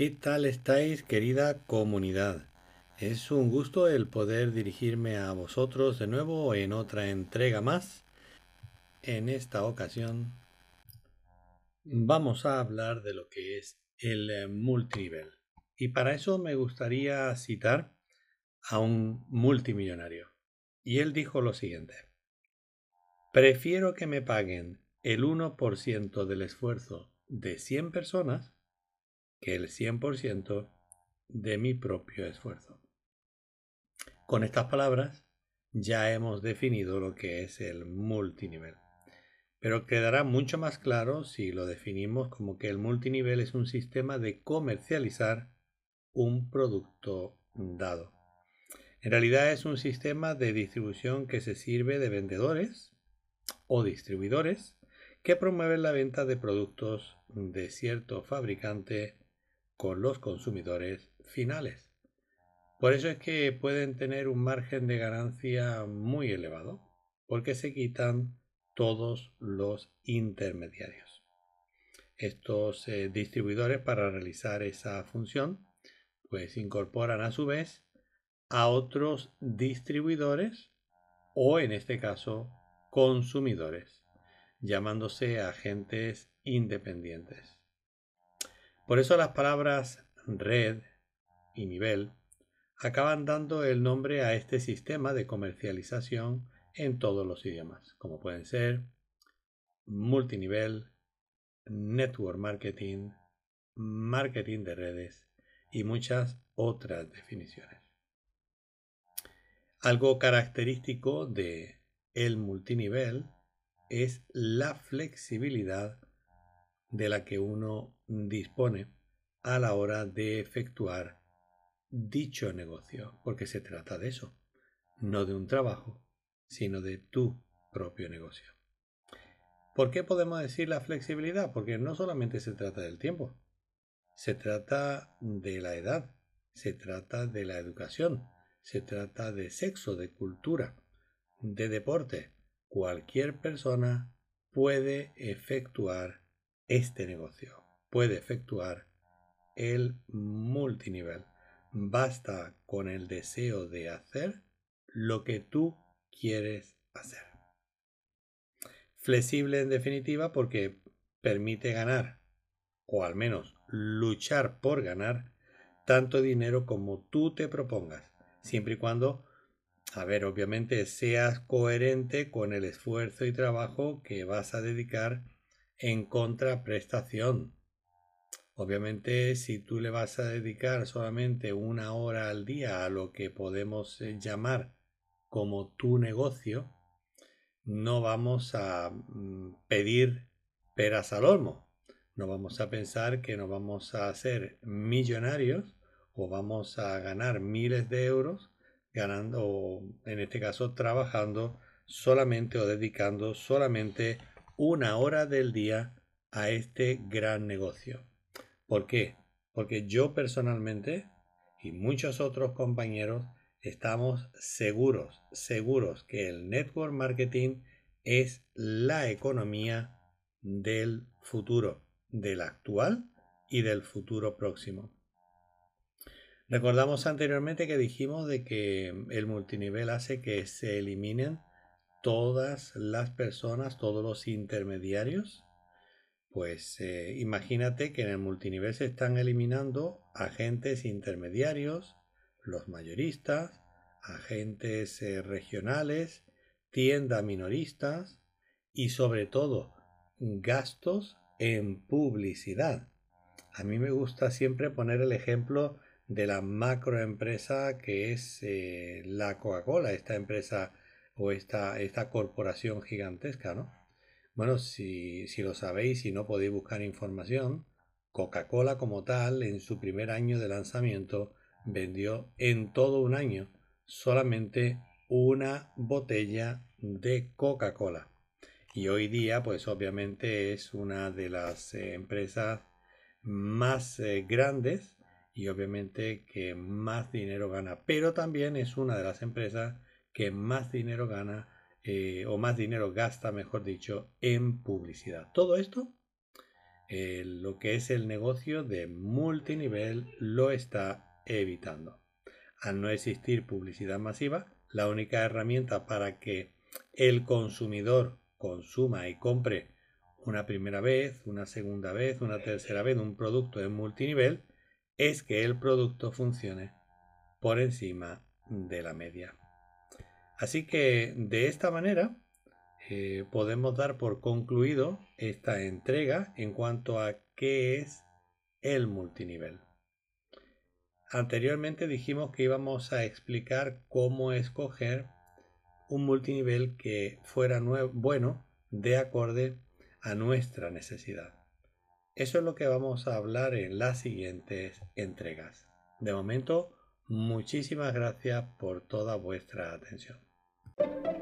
¿Qué tal estáis, querida comunidad? Es un gusto el poder dirigirme a vosotros de nuevo en otra entrega más. En esta ocasión vamos a hablar de lo que es el eh, multinivel. Y para eso me gustaría citar a un multimillonario. Y él dijo lo siguiente. Prefiero que me paguen el 1% del esfuerzo de 100 personas que el 100% de mi propio esfuerzo. Con estas palabras ya hemos definido lo que es el multinivel. Pero quedará mucho más claro si lo definimos como que el multinivel es un sistema de comercializar un producto dado. En realidad es un sistema de distribución que se sirve de vendedores o distribuidores que promueven la venta de productos de cierto fabricante con los consumidores finales. Por eso es que pueden tener un margen de ganancia muy elevado, porque se quitan todos los intermediarios. Estos eh, distribuidores para realizar esa función pues incorporan a su vez a otros distribuidores o en este caso consumidores, llamándose agentes independientes. Por eso las palabras red y nivel acaban dando el nombre a este sistema de comercialización en todos los idiomas, como pueden ser multinivel, network marketing, marketing de redes y muchas otras definiciones. Algo característico de el multinivel es la flexibilidad de la que uno dispone a la hora de efectuar dicho negocio, porque se trata de eso, no de un trabajo, sino de tu propio negocio. ¿Por qué podemos decir la flexibilidad? Porque no solamente se trata del tiempo, se trata de la edad, se trata de la educación, se trata de sexo, de cultura, de deporte. Cualquier persona puede efectuar este negocio puede efectuar el multinivel. Basta con el deseo de hacer lo que tú quieres hacer. Flexible en definitiva porque permite ganar, o al menos luchar por ganar, tanto dinero como tú te propongas, siempre y cuando, a ver, obviamente seas coherente con el esfuerzo y trabajo que vas a dedicar en contraprestación. Obviamente, si tú le vas a dedicar solamente una hora al día a lo que podemos eh, llamar como tu negocio, no vamos a mm, pedir peras al olmo. No vamos a pensar que nos vamos a hacer millonarios o vamos a ganar miles de euros ganando o en este caso trabajando solamente o dedicando solamente una hora del día a este gran negocio. ¿Por qué? Porque yo personalmente y muchos otros compañeros estamos seguros, seguros que el network marketing es la economía del futuro, del actual y del futuro próximo. Recordamos anteriormente que dijimos de que el multinivel hace que se eliminen todas las personas, todos los intermediarios, pues eh, imagínate que en el multinivel se están eliminando agentes intermediarios, los mayoristas, agentes eh, regionales, tiendas minoristas y sobre todo gastos en publicidad. A mí me gusta siempre poner el ejemplo de la macroempresa que es eh, la Coca-Cola, esta empresa o esta, esta corporación gigantesca, ¿no? Bueno, si, si lo sabéis y no podéis buscar información, Coca-Cola como tal en su primer año de lanzamiento vendió en todo un año solamente una botella de Coca-Cola. Y hoy día, pues obviamente es una de las eh, empresas más eh, grandes y obviamente que más dinero gana. Pero también es una de las empresas que más dinero gana eh, o más dinero gasta, mejor dicho, en publicidad. Todo esto eh, lo que es el negocio de multinivel lo está evitando. Al no existir publicidad masiva, la única herramienta para que el consumidor consuma y compre una primera vez, una segunda vez, una tercera vez un producto en multinivel es que el producto funcione por encima de la media. Así que de esta manera eh, podemos dar por concluido esta entrega en cuanto a qué es el multinivel. Anteriormente dijimos que íbamos a explicar cómo escoger un multinivel que fuera bueno de acorde a nuestra necesidad. Eso es lo que vamos a hablar en las siguientes entregas. De momento, muchísimas gracias por toda vuestra atención. Thank you.